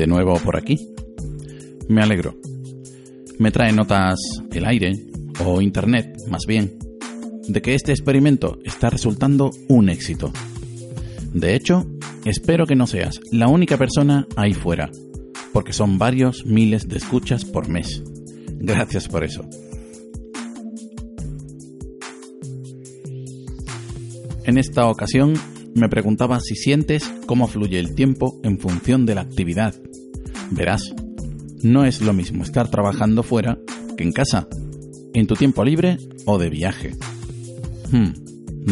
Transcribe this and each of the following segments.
de nuevo por aquí. Me alegro. Me trae notas el aire, o Internet más bien, de que este experimento está resultando un éxito. De hecho, espero que no seas la única persona ahí fuera, porque son varios miles de escuchas por mes. Gracias por eso. En esta ocasión me preguntaba si sientes cómo fluye el tiempo en función de la actividad. Verás, no es lo mismo estar trabajando fuera que en casa, en tu tiempo libre o de viaje. Hmm,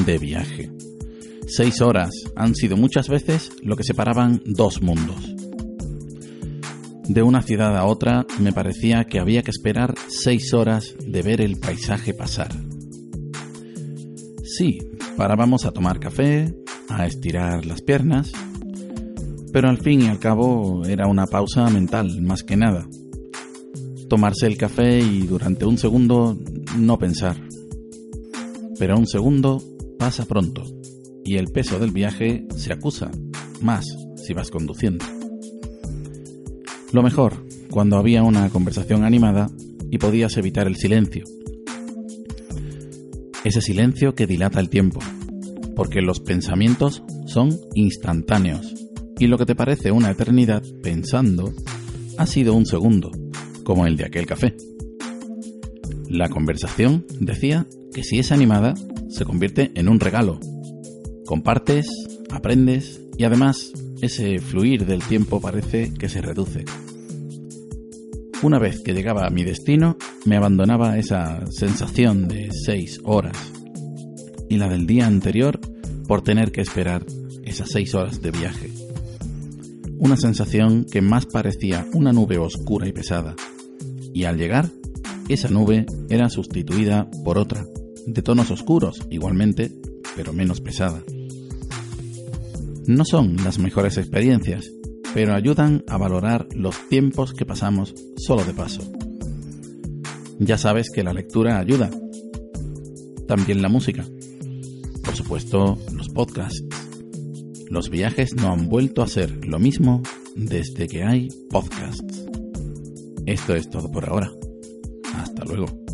de viaje. Seis horas han sido muchas veces lo que separaban dos mundos. De una ciudad a otra me parecía que había que esperar seis horas de ver el paisaje pasar. Sí, parábamos a tomar café, a estirar las piernas, pero al fin y al cabo era una pausa mental, más que nada. Tomarse el café y durante un segundo no pensar. Pero un segundo pasa pronto y el peso del viaje se acusa, más si vas conduciendo. Lo mejor, cuando había una conversación animada y podías evitar el silencio. Ese silencio que dilata el tiempo, porque los pensamientos son instantáneos y lo que te parece una eternidad pensando ha sido un segundo, como el de aquel café. La conversación decía que si es animada, se convierte en un regalo. Compartes, aprendes y además ese fluir del tiempo parece que se reduce. Una vez que llegaba a mi destino, me abandonaba esa sensación de seis horas y la del día anterior por tener que esperar esas seis horas de viaje. Una sensación que más parecía una nube oscura y pesada. Y al llegar, esa nube era sustituida por otra, de tonos oscuros igualmente, pero menos pesada. No son las mejores experiencias, pero ayudan a valorar los tiempos que pasamos solo de paso. Ya sabes que la lectura ayuda, también la música supuesto, los podcasts. Los viajes no han vuelto a ser lo mismo desde que hay podcasts. Esto es todo por ahora. Hasta luego.